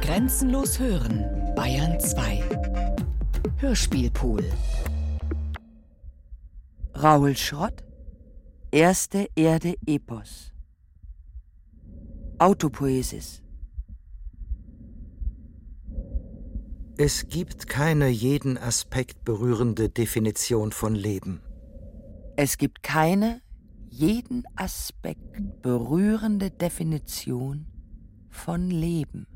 Grenzenlos hören, Bayern 2. Hörspielpool. Raul Schrott, Erste Erde Epos. Autopoesis. Es gibt keine jeden Aspekt berührende Definition von Leben. Es gibt keine jeden Aspekt berührende Definition von Leben.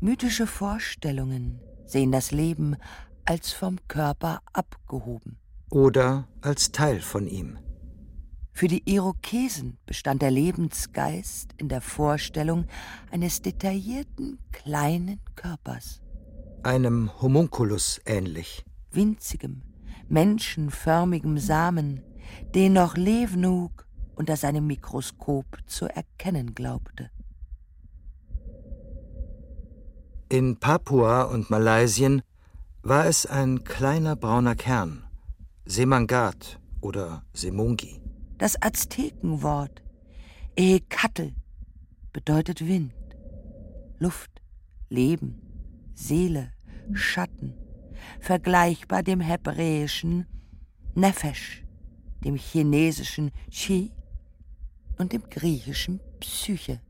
Mythische Vorstellungen sehen das Leben als vom Körper abgehoben. Oder als Teil von ihm. Für die Irokesen bestand der Lebensgeist in der Vorstellung eines detaillierten kleinen Körpers. Einem Homunculus ähnlich. Winzigem, menschenförmigem Samen, den noch Lewnug unter seinem Mikroskop zu erkennen glaubte. In Papua und Malaysien war es ein kleiner brauner Kern, Semangat oder Semungi. Das Aztekenwort Eekatl bedeutet Wind, Luft, Leben, Seele, Schatten, vergleichbar dem hebräischen Nefesh, dem chinesischen Chi und dem griechischen Psyche.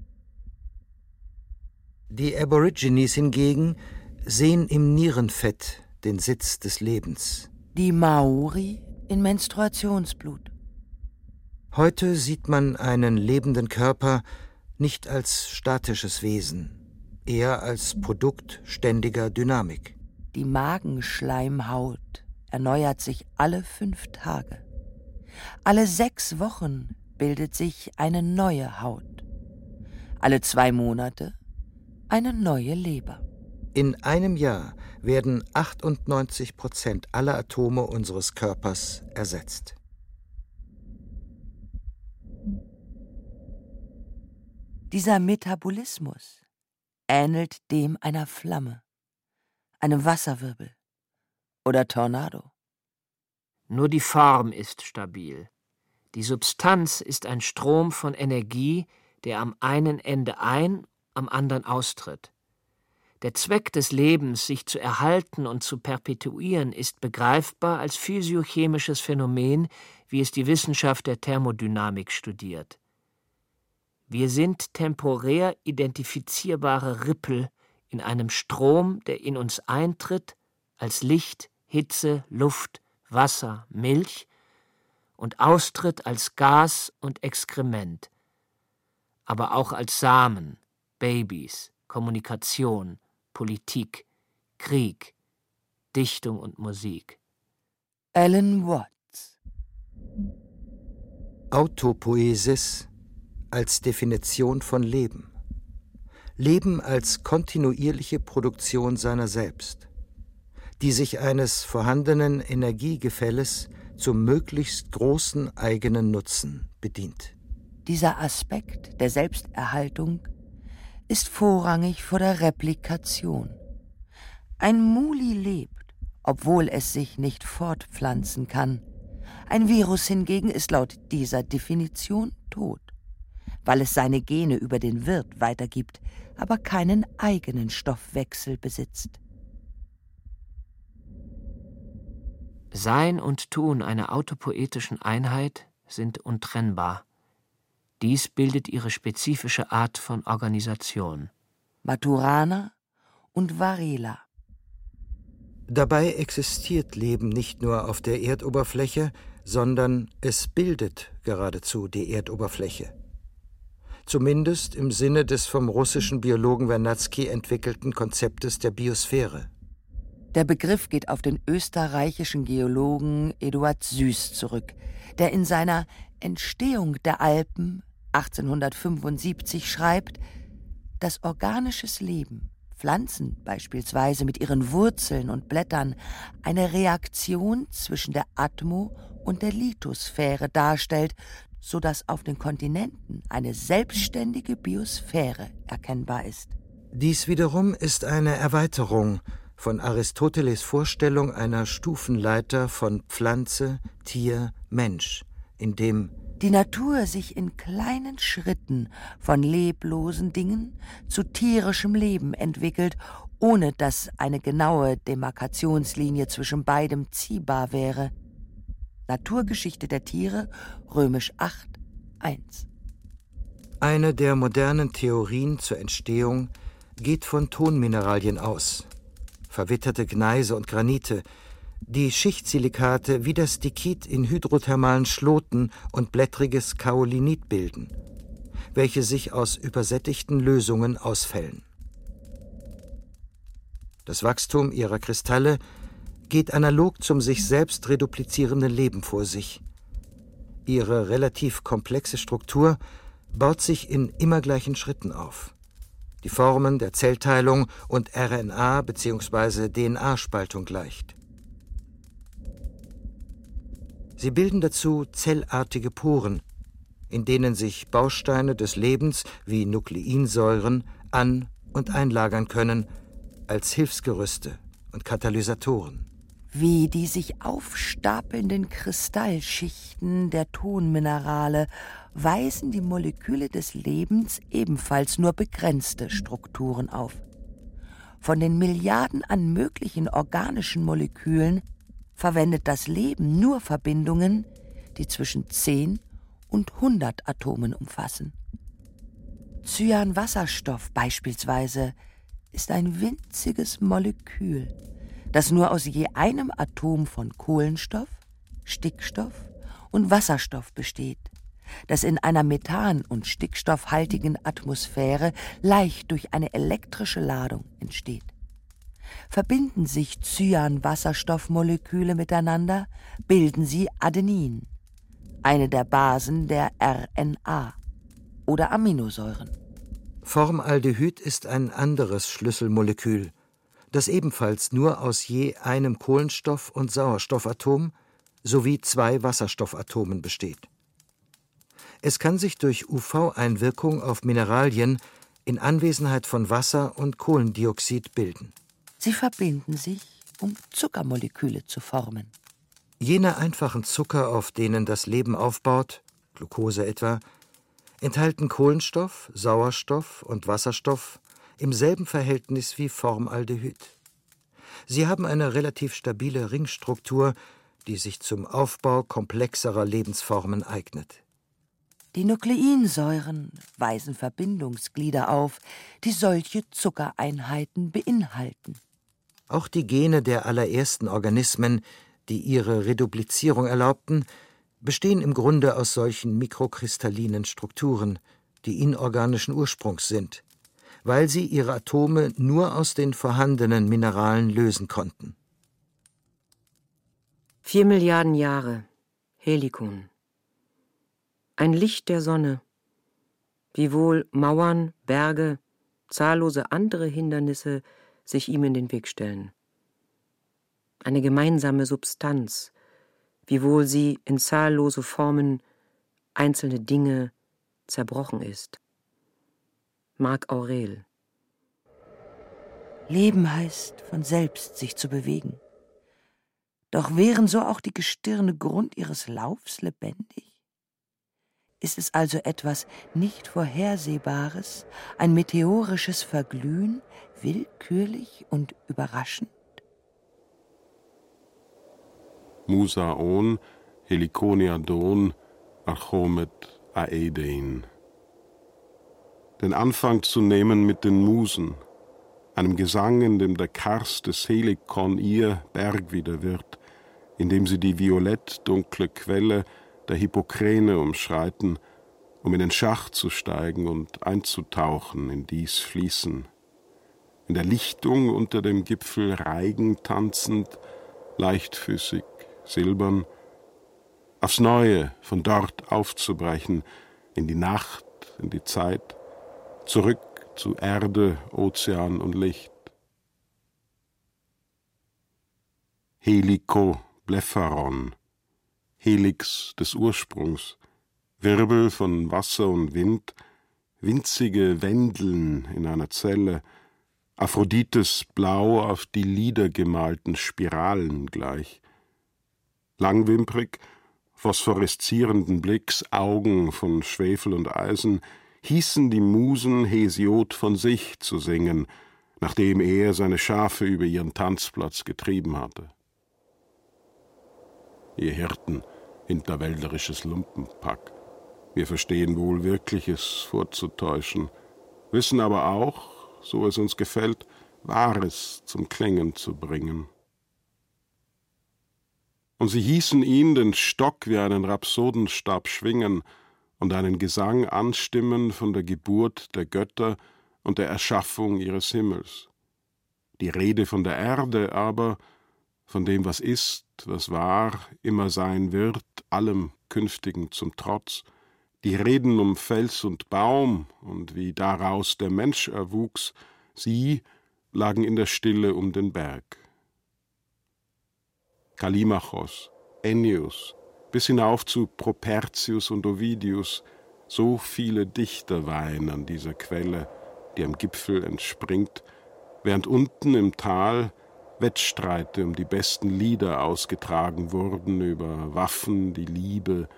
Die Aborigines hingegen sehen im Nierenfett den Sitz des Lebens. Die Maori in Menstruationsblut. Heute sieht man einen lebenden Körper nicht als statisches Wesen, eher als Produkt ständiger Dynamik. Die Magenschleimhaut erneuert sich alle fünf Tage. Alle sechs Wochen bildet sich eine neue Haut. Alle zwei Monate eine neue Leber. In einem Jahr werden 98 Prozent aller Atome unseres Körpers ersetzt. Dieser Metabolismus ähnelt dem einer Flamme, einem Wasserwirbel oder Tornado. Nur die Form ist stabil. Die Substanz ist ein Strom von Energie, der am einen Ende ein, am anderen austritt. Der Zweck des Lebens, sich zu erhalten und zu perpetuieren, ist begreifbar als physiochemisches Phänomen, wie es die Wissenschaft der Thermodynamik studiert. Wir sind temporär identifizierbare Rippel in einem Strom, der in uns eintritt, als Licht, Hitze, Luft, Wasser, Milch und austritt als Gas und Exkrement, aber auch als Samen, Babys, Kommunikation, Politik, Krieg, Dichtung und Musik. Alan Watts Autopoesis als Definition von Leben. Leben als kontinuierliche Produktion seiner selbst, die sich eines vorhandenen Energiegefälles zum möglichst großen eigenen Nutzen bedient. Dieser Aspekt der Selbsterhaltung ist vorrangig vor der Replikation. Ein Muli lebt, obwohl es sich nicht fortpflanzen kann. Ein Virus hingegen ist laut dieser Definition tot, weil es seine Gene über den Wirt weitergibt, aber keinen eigenen Stoffwechsel besitzt. Sein und Tun einer autopoetischen Einheit sind untrennbar. Dies bildet ihre spezifische Art von Organisation. Maturana und Varela. Dabei existiert Leben nicht nur auf der Erdoberfläche, sondern es bildet geradezu die Erdoberfläche. Zumindest im Sinne des vom russischen Biologen Wernatzky entwickelten Konzeptes der Biosphäre. Der Begriff geht auf den österreichischen Geologen Eduard Süß zurück, der in seiner Entstehung der Alpen 1875 schreibt, dass organisches Leben, Pflanzen beispielsweise mit ihren Wurzeln und Blättern, eine Reaktion zwischen der Atmo und der Lithosphäre darstellt, so dass auf den Kontinenten eine selbstständige Biosphäre erkennbar ist. Dies wiederum ist eine Erweiterung von Aristoteles Vorstellung einer Stufenleiter von Pflanze, Tier, Mensch, in dem die Natur sich in kleinen Schritten von leblosen Dingen zu tierischem Leben entwickelt, ohne dass eine genaue Demarkationslinie zwischen beidem ziehbar wäre. Naturgeschichte der Tiere, römisch 8, 1. Eine der modernen Theorien zur Entstehung geht von Tonmineralien aus. Verwitterte Gneise und Granite, die Schichtsilikate wie das Dikit in hydrothermalen Schloten und blättriges Kaolinit bilden, welche sich aus übersättigten Lösungen ausfällen. Das Wachstum ihrer Kristalle geht analog zum sich selbst reduplizierenden Leben vor sich. Ihre relativ komplexe Struktur baut sich in immer gleichen Schritten auf. Die Formen der Zellteilung und RNA- bzw. DNA-Spaltung gleicht. Sie bilden dazu zellartige Poren, in denen sich Bausteine des Lebens wie Nukleinsäuren an- und einlagern können als Hilfsgerüste und Katalysatoren. Wie die sich aufstapelnden Kristallschichten der Tonminerale weisen die Moleküle des Lebens ebenfalls nur begrenzte Strukturen auf. Von den Milliarden an möglichen organischen Molekülen verwendet das Leben nur Verbindungen, die zwischen 10 und 100 Atomen umfassen. Cyanwasserstoff beispielsweise ist ein winziges Molekül, das nur aus je einem Atom von Kohlenstoff, Stickstoff und Wasserstoff besteht, das in einer methan- und stickstoffhaltigen Atmosphäre leicht durch eine elektrische Ladung entsteht. Verbinden sich Cyan-Wasserstoffmoleküle miteinander, bilden sie Adenin, eine der Basen der RNA oder Aminosäuren. Formaldehyd ist ein anderes Schlüsselmolekül, das ebenfalls nur aus je einem Kohlenstoff- und Sauerstoffatom sowie zwei Wasserstoffatomen besteht. Es kann sich durch UV-Einwirkung auf Mineralien in Anwesenheit von Wasser und Kohlendioxid bilden. Sie verbinden sich, um Zuckermoleküle zu formen. Jene einfachen Zucker, auf denen das Leben aufbaut, Glucose etwa, enthalten Kohlenstoff, Sauerstoff und Wasserstoff im selben Verhältnis wie Formaldehyd. Sie haben eine relativ stabile Ringstruktur, die sich zum Aufbau komplexerer Lebensformen eignet. Die Nukleinsäuren weisen Verbindungsglieder auf, die solche Zuckereinheiten beinhalten. Auch die Gene der allerersten Organismen, die ihre Reduplizierung erlaubten, bestehen im Grunde aus solchen mikrokristallinen Strukturen, die inorganischen Ursprungs sind, weil sie ihre Atome nur aus den vorhandenen Mineralen lösen konnten. Vier Milliarden Jahre. Helikon. Ein Licht der Sonne. Wiewohl Mauern, Berge, zahllose andere Hindernisse sich ihm in den Weg stellen. Eine gemeinsame Substanz, wiewohl sie in zahllose Formen, einzelne Dinge zerbrochen ist. Marc Aurel Leben heißt, von selbst sich zu bewegen. Doch wären so auch die Gestirne Grund ihres Laufs lebendig? Ist es also etwas nicht Vorhersehbares, ein meteorisches Verglühen, willkürlich und überraschend? Musaon, Helikoniadon, Archomet, Aedein. Den Anfang zu nehmen mit den Musen, einem Gesang, in dem der Karst des Helikon ihr Berg wieder wird, in dem sie die violett-dunkle Quelle der Hippokrane umschreiten, um in den Schacht zu steigen und einzutauchen in dies Fließen. In der Lichtung unter dem Gipfel Reigen tanzend, leichtfüßig, silbern, aufs Neue von dort aufzubrechen, in die Nacht, in die Zeit, zurück zu Erde, Ozean und Licht. Helico Blepharon, Helix des Ursprungs, Wirbel von Wasser und Wind, winzige Wendeln in einer Zelle, Aphrodites Blau auf die Lieder gemalten Spiralen gleich. Langwimprig, phosphoreszierenden Blicks, Augen von Schwefel und Eisen, hießen die Musen Hesiod von sich zu singen, nachdem er seine Schafe über ihren Tanzplatz getrieben hatte. Ihr Hirten, hinterwälderisches Lumpenpack, wir verstehen wohl Wirkliches vorzutäuschen, wissen aber auch, so es uns gefällt, Wahres zum Klingen zu bringen. Und sie hießen ihn den Stock wie einen Rhapsodenstab schwingen und einen Gesang anstimmen von der Geburt der Götter und der Erschaffung ihres Himmels. Die Rede von der Erde aber, von dem, was ist, was war, immer sein wird, allem Künftigen zum Trotz, die Reden um Fels und Baum und wie daraus der Mensch erwuchs, sie lagen in der Stille um den Berg. Kalimachos, Ennius, bis hinauf zu Propertius und Ovidius, so viele Dichter weinen an dieser Quelle, die am Gipfel entspringt, während unten im Tal Wettstreite um die besten Lieder ausgetragen wurden über Waffen, die Liebe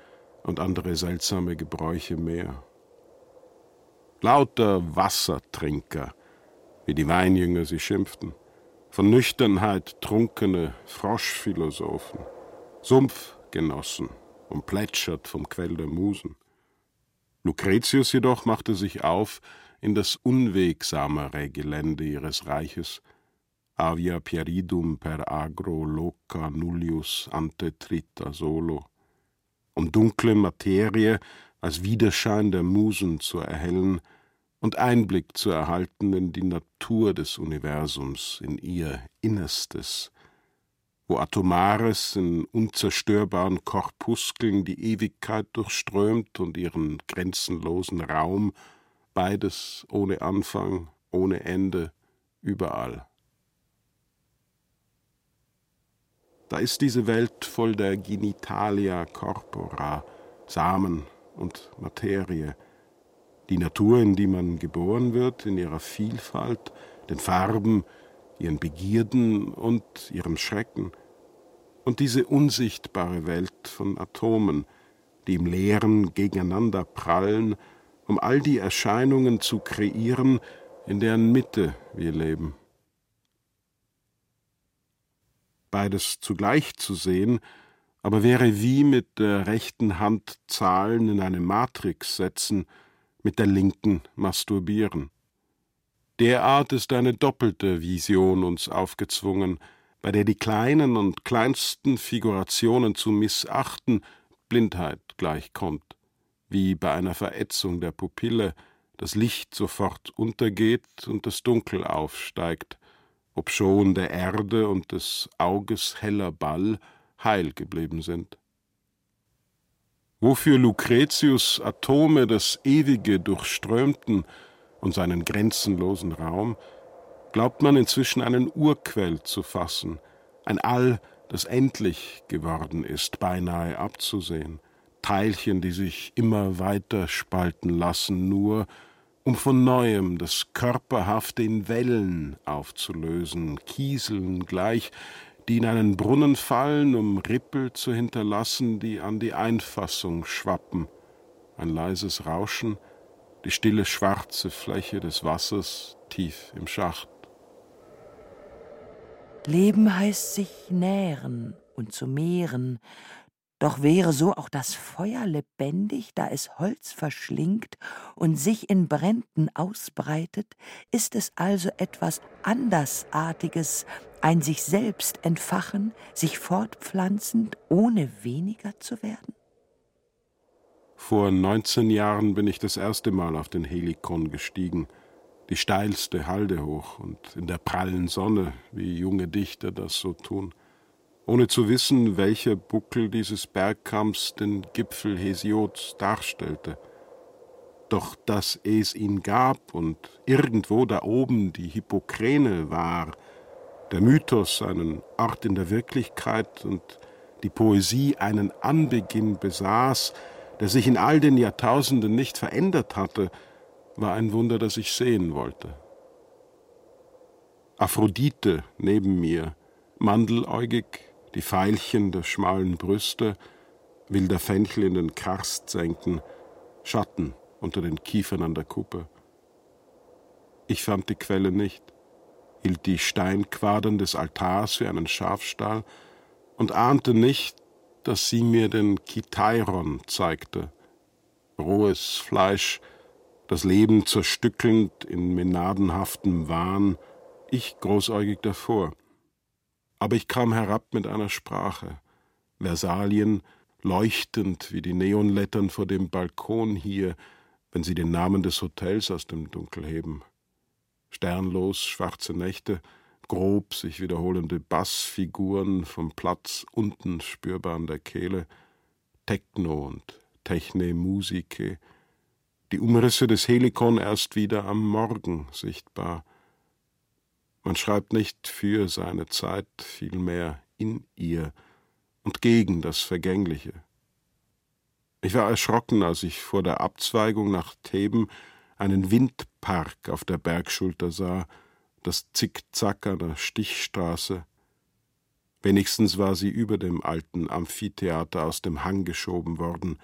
und andere seltsame Gebräuche mehr. Lauter Wassertrinker, wie die Weinjünger sie schimpften, von Nüchternheit trunkene Froschphilosophen, Sumpfgenossen und plätschert vom Quell der Musen. Lucretius jedoch machte sich auf in das unwegsamere Gelände ihres Reiches, avia pieridum per agro loca nullius ante trita solo, um dunkle Materie als Widerschein der Musen zu erhellen, und Einblick zu erhalten in die Natur des Universums, in ihr Innerstes, wo Atomares in unzerstörbaren Korpuskeln die Ewigkeit durchströmt und ihren grenzenlosen Raum, beides ohne Anfang, ohne Ende, überall. Da ist diese Welt voll der Genitalia corpora, Samen und Materie, die Natur, in die man geboren wird, in ihrer Vielfalt, den Farben, ihren Begierden und ihrem Schrecken, und diese unsichtbare Welt von Atomen, die im Leeren gegeneinander prallen, um all die Erscheinungen zu kreieren, in deren Mitte wir leben. Beides zugleich zu sehen, aber wäre wie mit der rechten Hand Zahlen in eine Matrix setzen, mit der linken masturbieren. Derart ist eine doppelte Vision uns aufgezwungen, bei der die kleinen und kleinsten Figurationen zu missachten Blindheit gleichkommt, wie bei einer Verätzung der Pupille das Licht sofort untergeht und das Dunkel aufsteigt, obschon der Erde und des Auges heller Ball heil geblieben sind. Wofür Lucretius Atome das Ewige durchströmten und seinen grenzenlosen Raum, glaubt man inzwischen einen Urquell zu fassen, ein All, das endlich geworden ist, beinahe abzusehen, Teilchen, die sich immer weiter spalten lassen, nur um von neuem das Körperhafte in Wellen aufzulösen, Kieseln gleich, die in einen Brunnen fallen, um Rippel zu hinterlassen, die an die Einfassung schwappen. Ein leises Rauschen, die stille schwarze Fläche des Wassers tief im Schacht. Leben heißt sich nähren und zu mehren, doch wäre so auch das Feuer lebendig, da es Holz verschlingt und sich in Bränden ausbreitet, ist es also etwas Andersartiges, ein sich selbst entfachen, sich fortpflanzend, ohne weniger zu werden? Vor 19 Jahren bin ich das erste Mal auf den Helikon gestiegen, die steilste Halde hoch und in der prallen Sonne, wie junge Dichter das so tun ohne zu wissen, welcher Buckel dieses Bergkamms den Gipfel Hesiods darstellte. Doch dass es ihn gab und irgendwo da oben die Hippokrane war, der Mythos einen Ort in der Wirklichkeit und die Poesie einen Anbeginn besaß, der sich in all den Jahrtausenden nicht verändert hatte, war ein Wunder, das ich sehen wollte. Aphrodite neben mir, mandeläugig, die Veilchen der schmalen Brüste, wilder Fenchel in den Karst senken, Schatten unter den Kiefern an der Kuppe. Ich fand die Quelle nicht, hielt die Steinquadern des Altars für einen Schafstall und ahnte nicht, dass sie mir den Kitairon zeigte, rohes Fleisch, das Leben zerstückelnd in menadenhaftem Wahn, ich großäugig davor. Aber ich kam herab mit einer Sprache, Versalien, leuchtend wie die Neonlettern vor dem Balkon hier, wenn sie den Namen des Hotels aus dem Dunkel heben. Sternlos schwarze Nächte, grob sich wiederholende Bassfiguren vom Platz unten spürbar an der Kehle, Techno und Techne Musike, die Umrisse des Helikon erst wieder am Morgen sichtbar. Man schreibt nicht für seine Zeit, vielmehr in ihr und gegen das Vergängliche. Ich war erschrocken, als ich vor der Abzweigung nach Theben einen Windpark auf der Bergschulter sah, das Zickzack einer Stichstraße. Wenigstens war sie über dem alten Amphitheater aus dem Hang geschoben worden,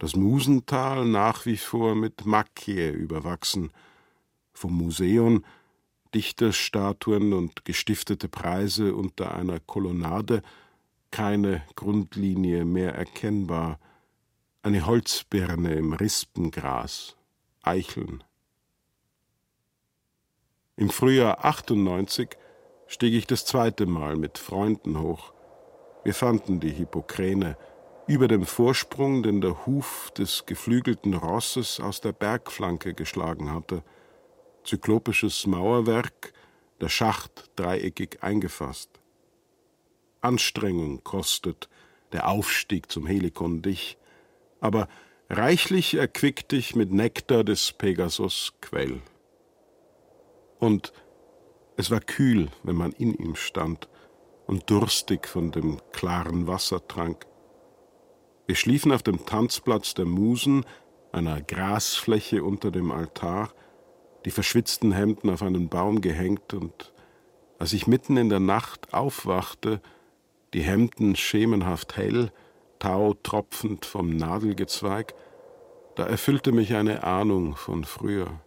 das Musental nach wie vor mit Makie überwachsen, vom Museum Dichterstatuen und gestiftete Preise unter einer Kolonnade keine Grundlinie mehr erkennbar, eine Holzbirne im Rispengras, Eicheln. Im Frühjahr 98 stieg ich das zweite Mal mit Freunden hoch. Wir fanden die Hippokräne, über dem Vorsprung, den der Huf des geflügelten Rosses aus der Bergflanke geschlagen hatte. Zyklopisches Mauerwerk, der Schacht dreieckig eingefasst. Anstrengung kostet der Aufstieg zum Helikon dich, aber reichlich erquickt dich mit Nektar des Pegasus Quell. Und es war kühl, wenn man in ihm stand und durstig von dem klaren Wasser trank. Wir schliefen auf dem Tanzplatz der Musen, einer Grasfläche unter dem Altar, die verschwitzten Hemden auf einen Baum gehängt, und als ich mitten in der Nacht aufwachte, die Hemden schemenhaft hell, Tau tropfend vom Nadelgezweig, da erfüllte mich eine Ahnung von früher.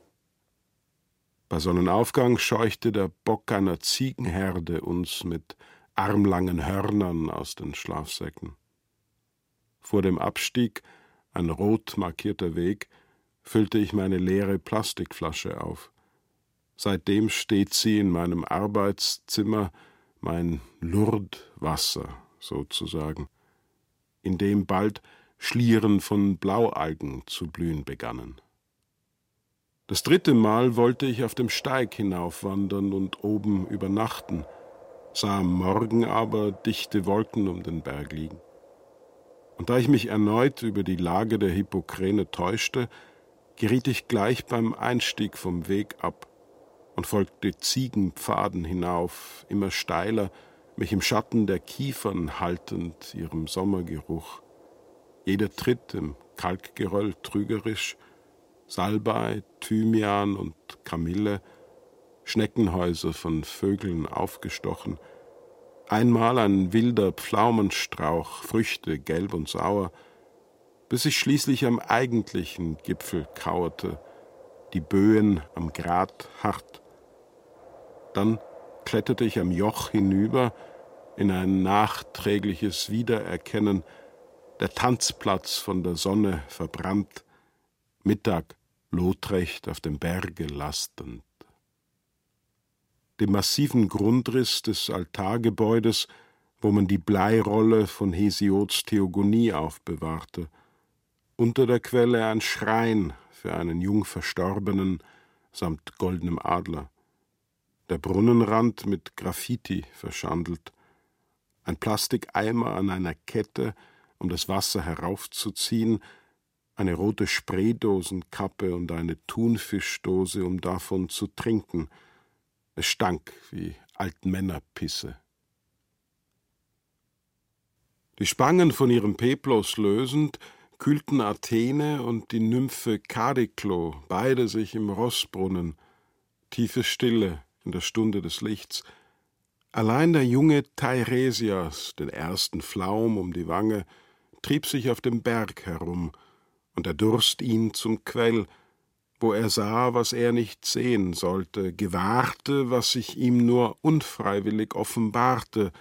Bei Sonnenaufgang scheuchte der Bock einer Ziegenherde uns mit armlangen Hörnern aus den Schlafsäcken. Vor dem Abstieg, ein rot markierter Weg, füllte ich meine leere Plastikflasche auf. Seitdem steht sie in meinem Arbeitszimmer, mein Lourdeswasser sozusagen, in dem bald Schlieren von Blaualgen zu blühen begannen. Das dritte Mal wollte ich auf dem Steig hinaufwandern und oben übernachten, sah am Morgen aber dichte Wolken um den Berg liegen. Und da ich mich erneut über die Lage der Hippokräne täuschte, geriet ich gleich beim Einstieg vom Weg ab und folgte Ziegenpfaden hinauf, immer steiler, mich im Schatten der Kiefern haltend, ihrem Sommergeruch. Jeder Tritt im Kalkgeröll trügerisch, Salbei, Thymian und Kamille, Schneckenhäuser von Vögeln aufgestochen – einmal ein wilder Pflaumenstrauch, Früchte gelb und sauer, bis ich schließlich am eigentlichen Gipfel kauerte, die Böen am Grat hart. Dann kletterte ich am Joch hinüber in ein nachträgliches Wiedererkennen, der Tanzplatz von der Sonne verbrannt, Mittag lotrecht auf dem Berge lastend dem massiven Grundriss des Altargebäudes, wo man die Bleirolle von Hesiods Theogonie aufbewahrte. Unter der Quelle ein Schrein für einen Jungverstorbenen samt goldenem Adler. Der Brunnenrand mit Graffiti verschandelt. Ein Plastikeimer an einer Kette, um das Wasser heraufzuziehen, eine rote Spraydosenkappe und eine Thunfischdose, um davon zu trinken – es stank wie Altmännerpisse. Die Spangen von ihrem Peplos lösend, kühlten Athene und die Nymphe Kadiklo beide sich im Rossbrunnen, tiefe Stille in der Stunde des Lichts. Allein der junge Teiresias, den ersten Flaum um die Wange, trieb sich auf dem Berg herum, und der Durst ihn zum Quell, wo er sah, was er nicht sehen sollte, gewahrte, was sich ihm nur unfreiwillig offenbarte,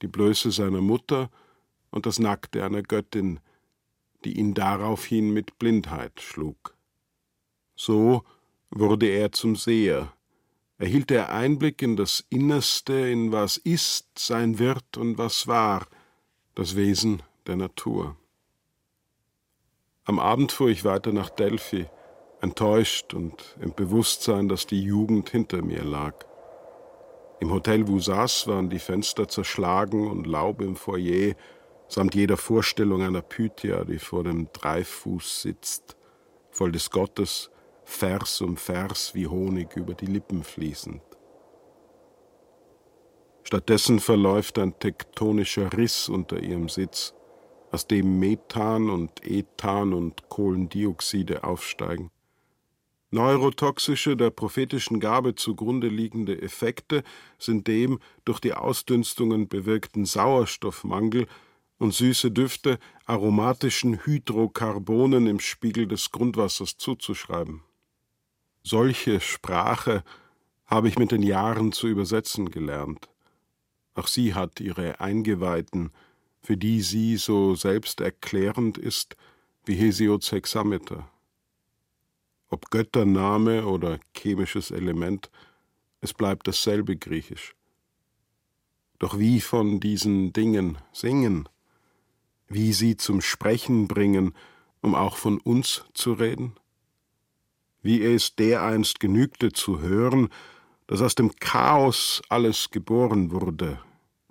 die Blöße seiner Mutter und das Nackte einer Göttin, die ihn daraufhin mit Blindheit schlug. So wurde er zum Seher, erhielt er Einblick in das Innerste, in was ist, sein wird und was war, das Wesen der Natur. Am Abend fuhr ich weiter nach Delphi, enttäuscht und im Bewusstsein, dass die Jugend hinter mir lag. Im Hotel Vusas waren die Fenster zerschlagen und Laub im Foyer, samt jeder Vorstellung einer Pythia, die vor dem Dreifuß sitzt, voll des Gottes, Vers um Vers wie Honig über die Lippen fließend. Stattdessen verläuft ein tektonischer Riss unter ihrem Sitz, aus dem Methan und Ethan und Kohlendioxide aufsteigen. Neurotoxische, der prophetischen Gabe zugrunde liegende Effekte sind dem durch die Ausdünstungen bewirkten Sauerstoffmangel und süße Düfte aromatischen Hydrokarbonen im Spiegel des Grundwassers zuzuschreiben. Solche Sprache habe ich mit den Jahren zu übersetzen gelernt. Auch sie hat ihre Eingeweihten, für die sie so selbsterklärend ist wie Hesiods Hexameter. Ob Göttername oder chemisches Element, es bleibt dasselbe Griechisch. Doch wie von diesen Dingen singen, wie sie zum Sprechen bringen, um auch von uns zu reden? Wie es dereinst genügte zu hören, dass aus dem Chaos alles geboren wurde,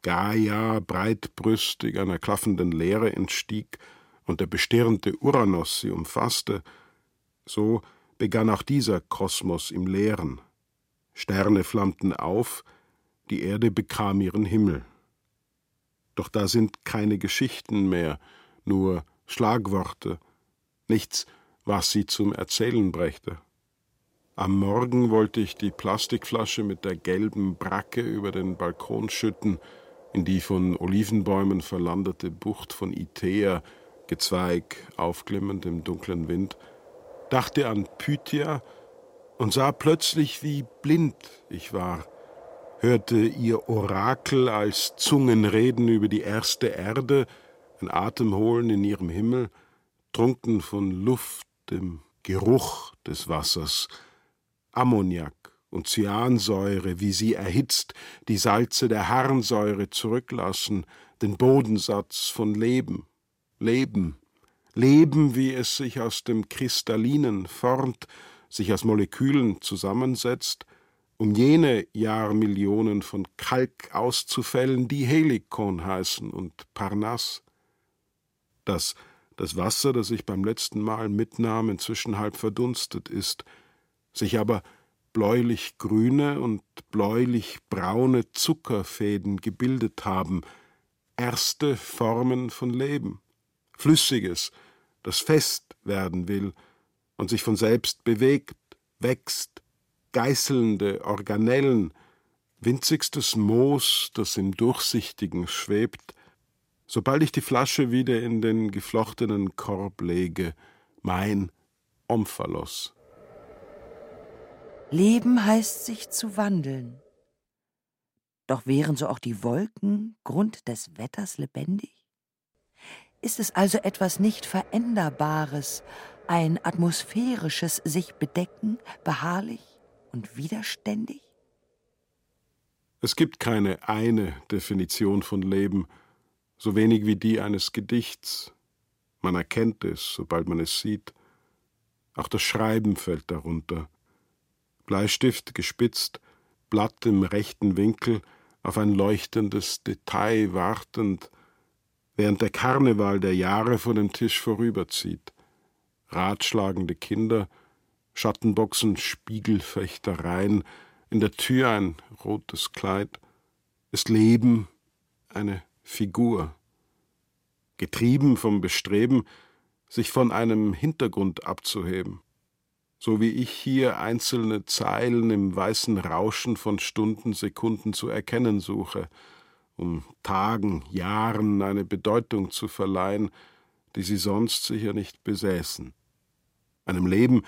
Gaia breitbrüstig einer klaffenden Leere entstieg und der bestirnte Uranus sie umfasste, so begann auch dieser Kosmos im Leeren. Sterne flammten auf, die Erde bekam ihren Himmel. Doch da sind keine Geschichten mehr, nur Schlagworte, nichts, was sie zum Erzählen brächte. Am Morgen wollte ich die Plastikflasche mit der gelben Bracke über den Balkon schütten, in die von Olivenbäumen verlandete Bucht von Itea, Gezweig aufglimmend im dunklen Wind, dachte an Pythia und sah plötzlich, wie blind ich war, hörte ihr Orakel als Zungen reden über die erste Erde, ein Atemholen in ihrem Himmel, trunken von Luft, dem Geruch des Wassers, Ammoniak und Cyansäure, wie sie erhitzt, die Salze der Harnsäure zurücklassen, den Bodensatz von Leben, Leben, Leben, wie es sich aus dem Kristallinen formt, sich aus Molekülen zusammensetzt, um jene Jahrmillionen von Kalk auszufällen, die Helikon heißen und Parnass. Dass das Wasser, das ich beim letzten Mal mitnahm, inzwischen halb verdunstet ist, sich aber bläulich-grüne und bläulich-braune Zuckerfäden gebildet haben, erste Formen von Leben. Flüssiges, das fest werden will und sich von selbst bewegt, wächst, geißelnde Organellen, winzigstes Moos, das im Durchsichtigen schwebt, sobald ich die Flasche wieder in den geflochtenen Korb lege, mein Omphalos. Leben heißt sich zu wandeln. Doch wären so auch die Wolken Grund des Wetters lebendig? Ist es also etwas nicht Veränderbares, ein atmosphärisches sich bedecken, beharrlich und widerständig? Es gibt keine eine Definition von Leben, so wenig wie die eines Gedichts. Man erkennt es, sobald man es sieht. Auch das Schreiben fällt darunter. Bleistift gespitzt, Blatt im rechten Winkel, auf ein leuchtendes Detail wartend, während der Karneval der Jahre vor dem Tisch vorüberzieht. Ratschlagende Kinder, Schattenboxen, Spiegelfechtereien, in der Tür ein rotes Kleid, das Leben eine Figur, getrieben vom Bestreben, sich von einem Hintergrund abzuheben, so wie ich hier einzelne Zeilen im weißen Rauschen von Stunden, Sekunden zu erkennen suche, um Tagen, Jahren eine Bedeutung zu verleihen, die sie sonst sicher nicht besäßen. Einem Leben,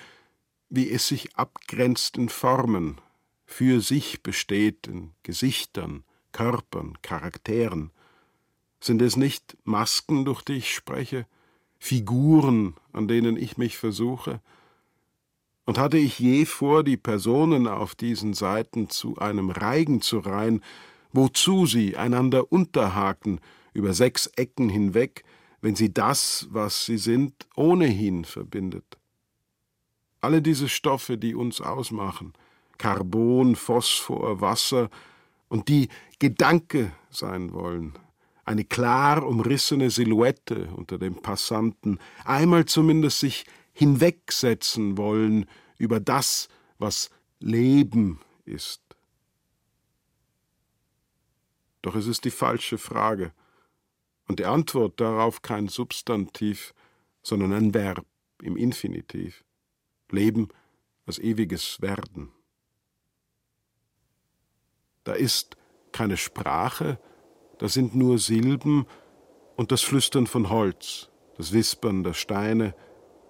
wie es sich abgrenzt in Formen, für sich besteht in Gesichtern, Körpern, Charakteren. Sind es nicht Masken, durch die ich spreche, Figuren, an denen ich mich versuche? Und hatte ich je vor, die Personen auf diesen Seiten zu einem Reigen zu reihen, wozu sie einander unterhaken, über sechs Ecken hinweg, wenn sie das, was sie sind, ohnehin verbindet? Alle diese Stoffe, die uns ausmachen, Carbon, Phosphor, Wasser, und die Gedanke sein wollen, eine klar umrissene Silhouette unter dem Passanten, einmal zumindest sich hinwegsetzen wollen über das, was Leben ist. Doch es ist die falsche Frage und die Antwort darauf kein Substantiv, sondern ein Verb im Infinitiv. Leben als ewiges Werden. Da ist keine Sprache, da sind nur Silben und das Flüstern von Holz, das Wispern der Steine,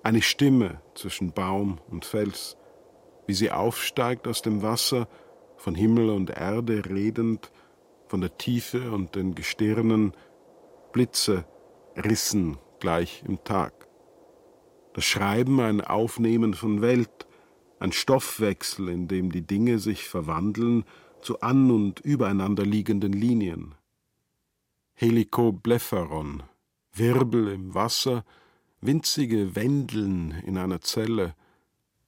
eine Stimme zwischen Baum und Fels, wie sie aufsteigt aus dem Wasser, von Himmel und Erde redend, von der Tiefe und den Gestirnen, Blitze rissen gleich im Tag. Das Schreiben ein Aufnehmen von Welt, ein Stoffwechsel, in dem die Dinge sich verwandeln zu an- und übereinander liegenden Linien. Helikoblepharon, Wirbel im Wasser, winzige Wendeln in einer Zelle,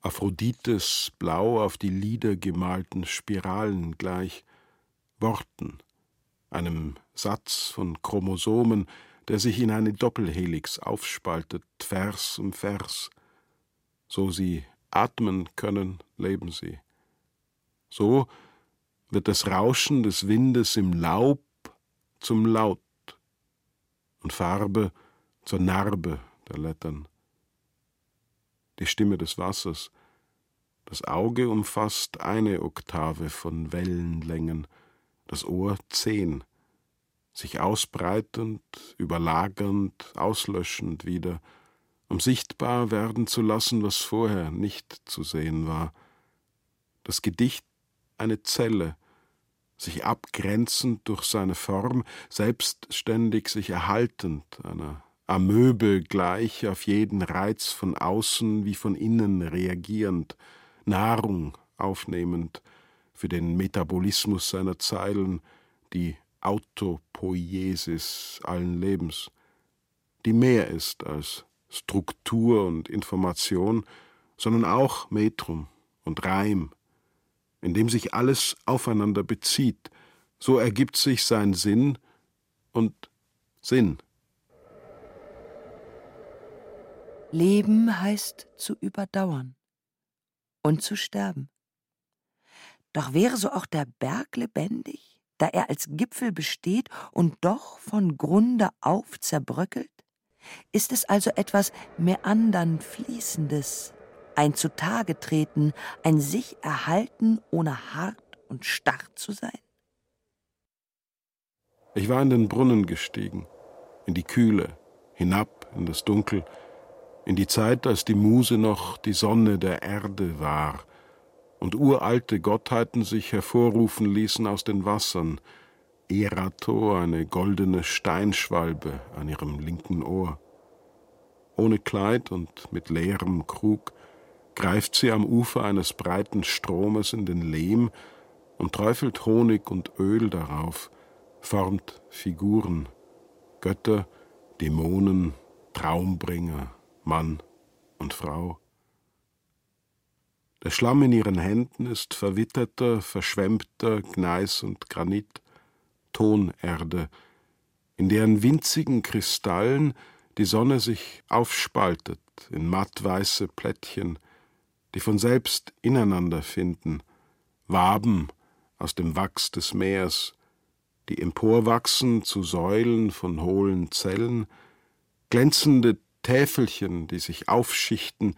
Aphrodites blau auf die Lider gemalten Spiralen gleich, Worten, einem Satz von Chromosomen, der sich in eine Doppelhelix aufspaltet, Vers um Vers. So sie atmen können, leben sie. So wird das Rauschen des Windes im Laub zum Laut und Farbe zur Narbe der Lettern. Die Stimme des Wassers, das Auge umfasst eine Oktave von Wellenlängen, das Ohr zehn, sich ausbreitend, überlagernd, auslöschend wieder, um sichtbar werden zu lassen, was vorher nicht zu sehen war. Das Gedicht eine Zelle, sich abgrenzend durch seine Form, selbstständig sich erhaltend, einer Amöbe gleich auf jeden Reiz von außen wie von innen reagierend, Nahrung aufnehmend für den Metabolismus seiner Zeilen, die Autopoiesis allen Lebens, die mehr ist als Struktur und Information, sondern auch Metrum und Reim, in dem sich alles aufeinander bezieht, so ergibt sich sein Sinn und Sinn. Leben heißt zu überdauern und zu sterben. Doch wäre so auch der Berg lebendig, da er als Gipfel besteht und doch von Grunde auf zerbröckelt? Ist es also etwas meandern Fließendes, ein Zutage treten, ein sich erhalten, ohne hart und starr zu sein? Ich war in den Brunnen gestiegen, in die Kühle, hinab in das Dunkel, in die Zeit, als die Muse noch die Sonne der Erde war und uralte Gottheiten sich hervorrufen ließen aus den Wassern, Erato, eine goldene Steinschwalbe an ihrem linken Ohr. Ohne Kleid und mit leerem Krug greift sie am Ufer eines breiten Stromes in den Lehm und träufelt Honig und Öl darauf, formt Figuren, Götter, Dämonen, Traumbringer, Mann und Frau. Der Schlamm in ihren Händen ist verwitterter, verschwemmter Gneis und Granit, Tonerde, in deren winzigen Kristallen die Sonne sich aufspaltet in mattweiße Plättchen, die von selbst ineinander finden, Waben aus dem Wachs des Meers, die emporwachsen zu Säulen von hohlen Zellen, glänzende Täfelchen, die sich aufschichten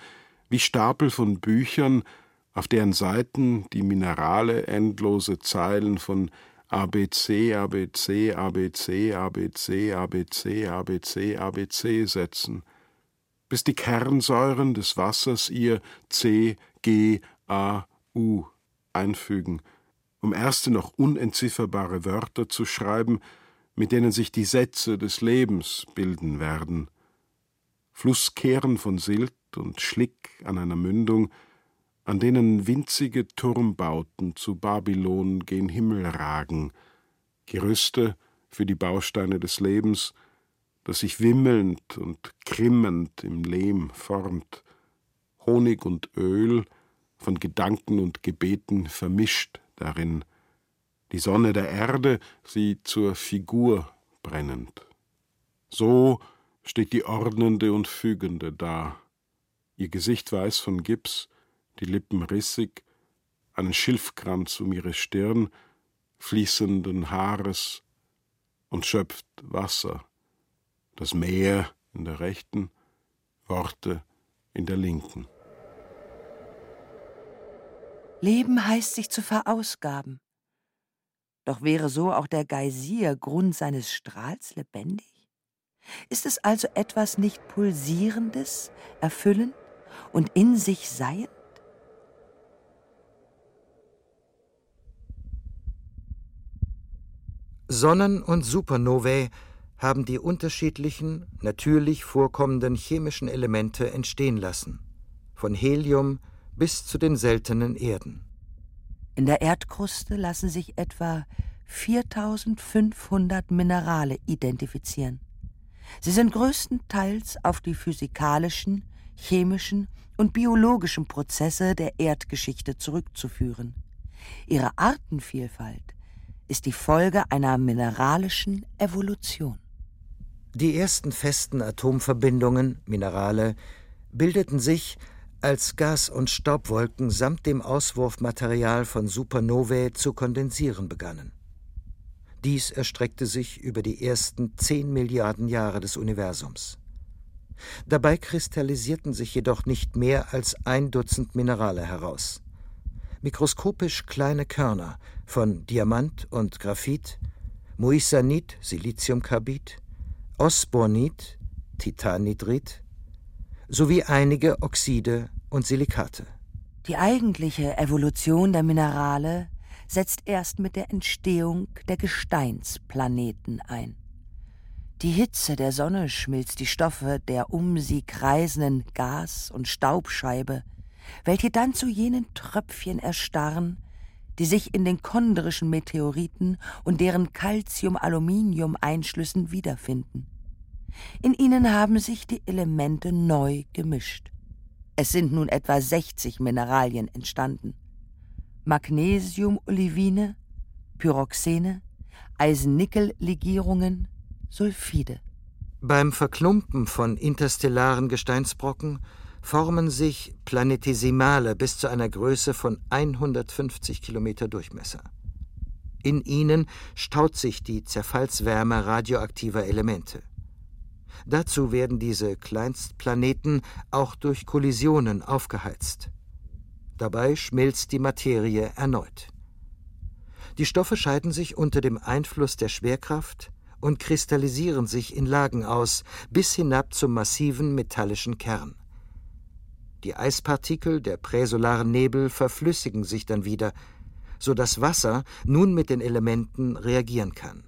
wie Stapel von Büchern, auf deren Seiten die Minerale endlose Zeilen von ABC, ABC, ABC, ABC, ABC, ABC, ABC setzen, bis die Kernsäuren des Wassers ihr C, G, A, U einfügen, um erste noch unentzifferbare Wörter zu schreiben, mit denen sich die Sätze des Lebens bilden werden. Flusskehren von Silt und Schlick an einer Mündung, an denen winzige Turmbauten zu Babylon gen Himmel ragen, Gerüste für die Bausteine des Lebens, das sich wimmelnd und krimmend im Lehm formt, Honig und Öl, von Gedanken und Gebeten vermischt darin, die Sonne der Erde sie zur Figur brennend. So steht die Ordnende und Fügende da, ihr Gesicht weiß von Gips, die Lippen rissig, einen Schilfkranz um ihre Stirn, fließenden Haares und schöpft Wasser, das Meer in der rechten, Worte in der linken. Leben heißt sich zu verausgaben. Doch wäre so auch der Geysir Grund seines Strahls lebendig? Ist es also etwas nicht Pulsierendes, erfüllend und in sich seiend? Sonnen- und Supernovae haben die unterschiedlichen, natürlich vorkommenden chemischen Elemente entstehen lassen, von Helium bis zu den seltenen Erden. In der Erdkruste lassen sich etwa 4500 Minerale identifizieren. Sie sind größtenteils auf die physikalischen, chemischen und biologischen Prozesse der Erdgeschichte zurückzuführen. Ihre Artenvielfalt ist die Folge einer mineralischen Evolution. Die ersten festen Atomverbindungen, Minerale, bildeten sich, als Gas- und Staubwolken samt dem Auswurfmaterial von Supernovae zu kondensieren begannen. Dies erstreckte sich über die ersten zehn Milliarden Jahre des Universums. Dabei kristallisierten sich jedoch nicht mehr als ein Dutzend Minerale heraus. Mikroskopisch kleine Körner von Diamant und Graphit, Moissanit, Siliziumkarbid, Osbornit, Titannidrid sowie einige Oxide und Silikate. Die eigentliche Evolution der Minerale setzt erst mit der Entstehung der Gesteinsplaneten ein. Die Hitze der Sonne schmilzt die Stoffe der um sie kreisenden Gas- und Staubscheibe, welche dann zu jenen Tröpfchen erstarren, die sich in den chondrischen Meteoriten und deren Calcium-Aluminium-Einschlüssen wiederfinden. In ihnen haben sich die Elemente neu gemischt. Es sind nun etwa 60 Mineralien entstanden. Magnesium-Olivine, Pyroxene, Eisen-Nickel-Legierungen, Sulfide. Beim Verklumpen von interstellaren Gesteinsbrocken formen sich Planetesimale bis zu einer Größe von 150 Kilometer Durchmesser. In ihnen staut sich die Zerfallswärme radioaktiver Elemente. Dazu werden diese Kleinstplaneten auch durch Kollisionen aufgeheizt. Dabei schmilzt die Materie erneut. Die Stoffe scheiden sich unter dem Einfluss der Schwerkraft und kristallisieren sich in Lagen aus, bis hinab zum massiven metallischen Kern. Die Eispartikel der präsolaren Nebel verflüssigen sich dann wieder, so dass Wasser nun mit den Elementen reagieren kann.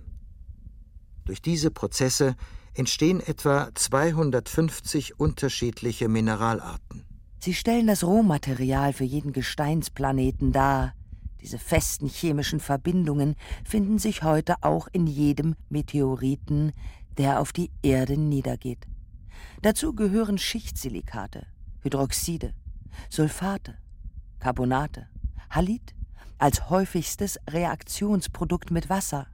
Durch diese Prozesse entstehen etwa 250 unterschiedliche Mineralarten. Sie stellen das Rohmaterial für jeden Gesteinsplaneten dar. Diese festen chemischen Verbindungen finden sich heute auch in jedem Meteoriten, der auf die Erde niedergeht. Dazu gehören Schichtsilikate, Hydroxide, Sulfate, Carbonate, Halit als häufigstes Reaktionsprodukt mit Wasser,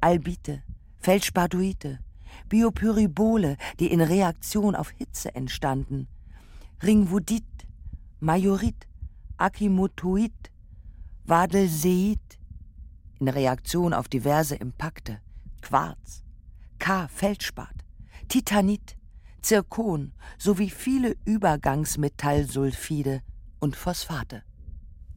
Albite, Feldspaduite, Biopyribole, die in Reaktion auf Hitze entstanden, Ringwudit, Majorit, Akimotoid, Wadelseid, in Reaktion auf diverse Impakte, Quarz, K-Feldspat, Titanit, Zirkon sowie viele Übergangsmetallsulfide und Phosphate.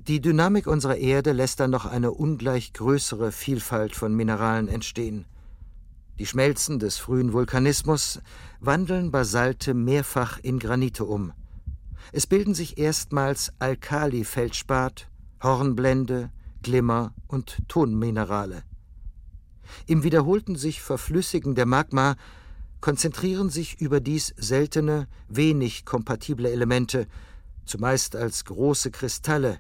Die Dynamik unserer Erde lässt dann noch eine ungleich größere Vielfalt von Mineralen entstehen. Die Schmelzen des frühen Vulkanismus wandeln Basalte mehrfach in Granite um. Es bilden sich erstmals Alkali-Feldspat, Hornblende, Glimmer und Tonminerale. Im wiederholten sich Verflüssigen der Magma konzentrieren sich überdies seltene, wenig kompatible Elemente, zumeist als große Kristalle,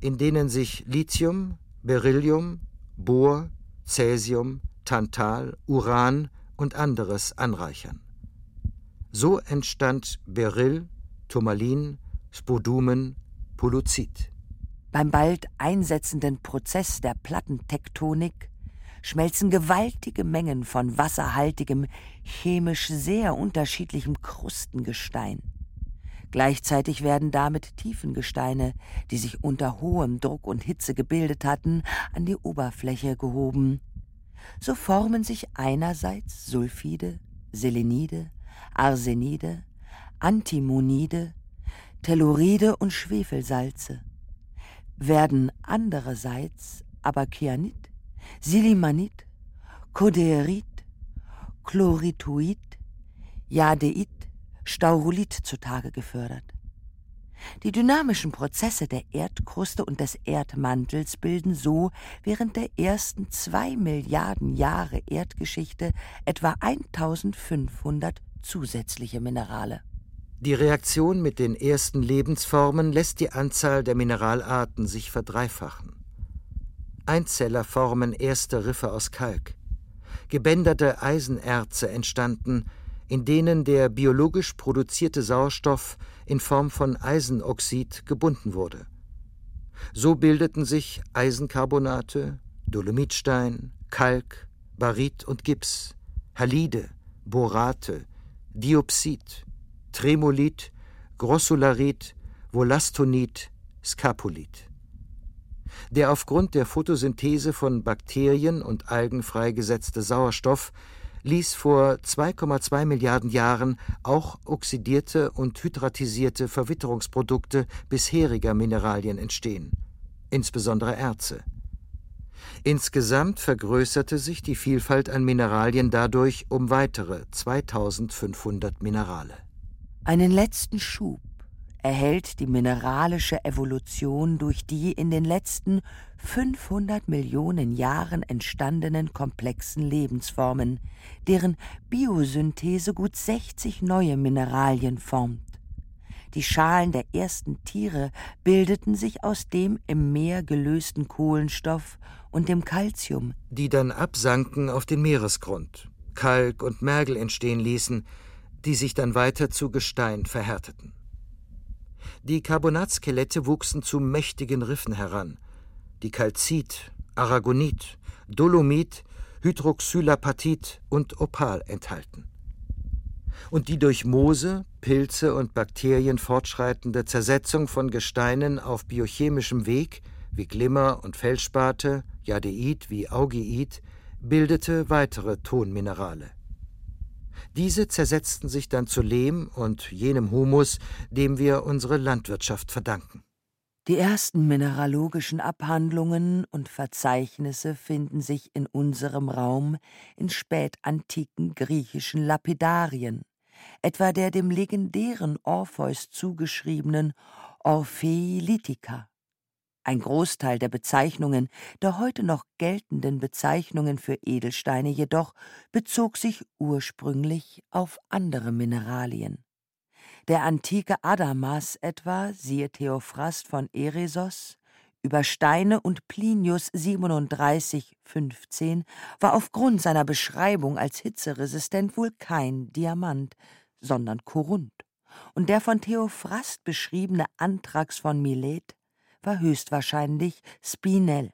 in denen sich Lithium, Beryllium, Bohr, Cäsium, Tantal, Uran und anderes anreichern. So entstand Beryl, Turmalin, Spodumen, Poluzit. Beim bald einsetzenden Prozess der Plattentektonik schmelzen gewaltige Mengen von wasserhaltigem, chemisch sehr unterschiedlichem Krustengestein. Gleichzeitig werden damit Tiefengesteine, die sich unter hohem Druck und Hitze gebildet hatten, an die Oberfläche gehoben. So formen sich einerseits Sulfide, Selenide, Arsenide, Antimonide, Telluride und Schwefelsalze, werden andererseits aber Kyanit, Silimanit, Koderit, Chloritoid, Jadeit, Staurolit zutage gefördert. Die dynamischen Prozesse der Erdkruste und des Erdmantels bilden so während der ersten zwei Milliarden Jahre Erdgeschichte etwa 1500 zusätzliche Minerale. Die Reaktion mit den ersten Lebensformen lässt die Anzahl der Mineralarten sich verdreifachen. Einzeller formen erste Riffe aus Kalk. Gebänderte Eisenerze entstanden, in denen der biologisch produzierte Sauerstoff in Form von Eisenoxid gebunden wurde. So bildeten sich Eisencarbonate, Dolomitstein, Kalk, Barit und Gips, Halide, Borate, Diopsid, Tremolit, Grossularit, Volastonit, Scapulit. Der aufgrund der Photosynthese von Bakterien und Algen freigesetzte Sauerstoff ließ vor 2,2 Milliarden Jahren auch oxidierte und hydratisierte Verwitterungsprodukte bisheriger Mineralien entstehen, insbesondere Erze. Insgesamt vergrößerte sich die Vielfalt an Mineralien dadurch um weitere 2500 Minerale. Einen letzten Schub erhält die mineralische Evolution durch die in den letzten 500 Millionen Jahren entstandenen komplexen Lebensformen, deren Biosynthese gut 60 neue Mineralien formt. Die Schalen der ersten Tiere bildeten sich aus dem im Meer gelösten Kohlenstoff und dem Calcium, die dann absanken auf den Meeresgrund, Kalk und Mergel entstehen ließen, die sich dann weiter zu Gestein verhärteten. Die Carbonatskelette wuchsen zu mächtigen Riffen heran, die Calcit, Aragonit, Dolomit, Hydroxylapatit und Opal enthalten. Und die durch Moose, Pilze und Bakterien fortschreitende Zersetzung von Gesteinen auf biochemischem Weg, wie Glimmer und Feldspate, Jadeit wie Augiit, bildete weitere Tonminerale. Diese zersetzten sich dann zu Lehm und jenem Humus, dem wir unsere Landwirtschaft verdanken. Die ersten mineralogischen Abhandlungen und Verzeichnisse finden sich in unserem Raum in spätantiken griechischen Lapidarien, etwa der dem legendären Orpheus zugeschriebenen Orphei Litica. Ein Großteil der Bezeichnungen, der heute noch geltenden Bezeichnungen für Edelsteine jedoch, bezog sich ursprünglich auf andere Mineralien. Der antike Adamas etwa, siehe Theophrast von Eresos, über Steine und Plinius 37,15 war aufgrund seiner Beschreibung als hitzeresistent wohl kein Diamant, sondern Korunt. Und der von Theophrast beschriebene Anthrax von Milet war höchstwahrscheinlich Spinel.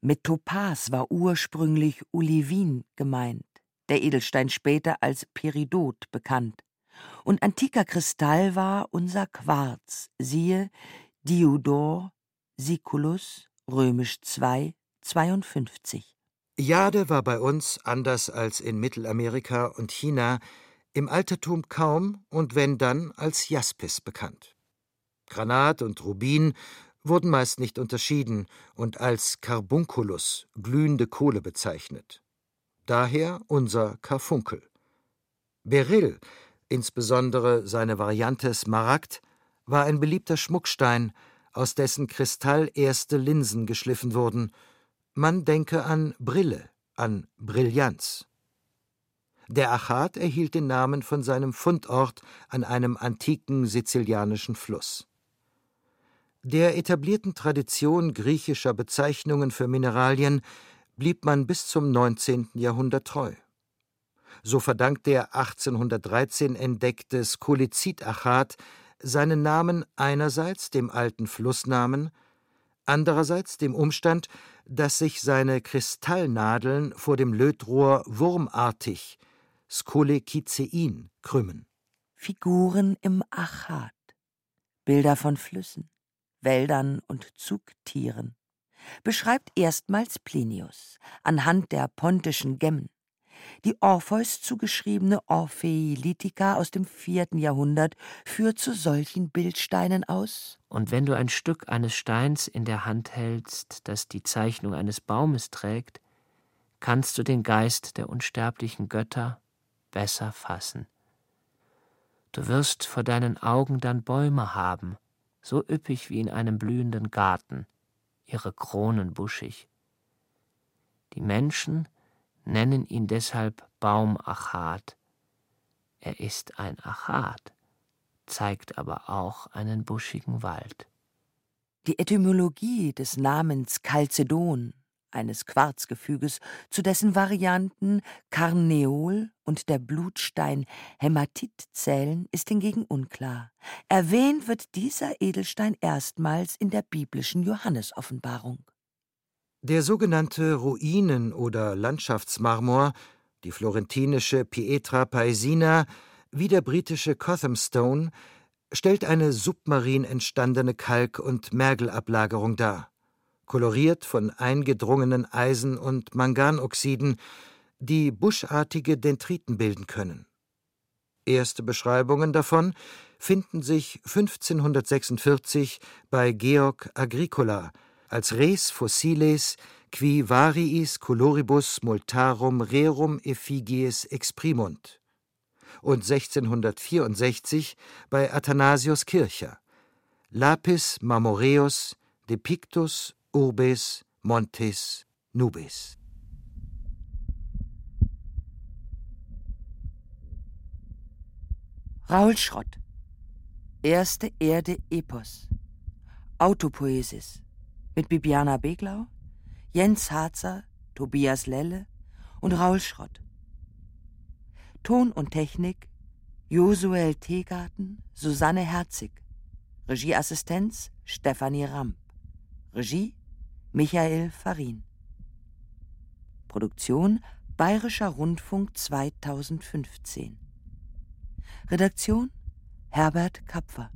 Mit Topaz war ursprünglich Olivin gemeint, der Edelstein später als Peridot bekannt. Und antiker Kristall war unser Quarz, siehe Diodor, Siculus, römisch 2, 52. Jade war bei uns, anders als in Mittelamerika und China, im Altertum kaum und wenn dann als Jaspis bekannt. Granat und Rubin wurden meist nicht unterschieden und als Carbunculus, glühende Kohle, bezeichnet. Daher unser Karfunkel. Beryl, insbesondere seine Variante Smaragd, war ein beliebter Schmuckstein, aus dessen Kristall erste Linsen geschliffen wurden. Man denke an Brille, an Brillanz. Der Achat erhielt den Namen von seinem Fundort an einem antiken sizilianischen Fluss. Der etablierten Tradition griechischer Bezeichnungen für Mineralien blieb man bis zum 19. Jahrhundert treu. So verdankt der 1813 entdeckte Skolizid-Achat seinen Namen einerseits dem alten Flussnamen, andererseits dem Umstand, dass sich seine Kristallnadeln vor dem Lötrohr wurmartig Skolekizein krümmen. Figuren im Achat, Bilder von Flüssen, Wäldern und Zugtieren, beschreibt erstmals Plinius anhand der pontischen Gemmen. Die Orpheus zugeschriebene Orpheilitica aus dem vierten Jahrhundert führt zu solchen Bildsteinen aus. Und wenn du ein Stück eines Steins in der Hand hältst, das die Zeichnung eines Baumes trägt, kannst du den Geist der unsterblichen Götter besser fassen. Du wirst vor deinen Augen dann Bäume haben, so üppig wie in einem blühenden Garten, ihre Kronen buschig. Die Menschen nennen ihn deshalb Baumachat. Er ist ein Achat, zeigt aber auch einen buschigen Wald. Die Etymologie des Namens Chalcedon eines Quarzgefüges, zu dessen Varianten Karneol und der Blutstein Hämatit zählen, ist hingegen unklar. Erwähnt wird dieser Edelstein erstmals in der biblischen Johannesoffenbarung. Der sogenannte Ruinen- oder Landschaftsmarmor, die florentinische Pietra Paesina wie der britische Cotham Stone, stellt eine submarin entstandene Kalk- und Mergelablagerung dar koloriert von eingedrungenen Eisen- und Manganoxiden, die buschartige Dendriten bilden können. Erste Beschreibungen davon finden sich 1546 bei Georg Agricola als Res fossiles qui variis coloribus multarum rerum effigies exprimunt und 1664 bei Athanasius Kircher Lapis marmoreus depictus urbes montes nubes. Raul Schrott Erste Erde Epos Autopoesis mit Bibiana Beglau, Jens Harzer, Tobias Lelle und Raul Schrott. Ton und Technik Josuel Teegarten, Susanne Herzig. Regieassistenz Stefanie Ramp. Regie Michael Farin. Produktion Bayerischer Rundfunk 2015. Redaktion Herbert Kapfer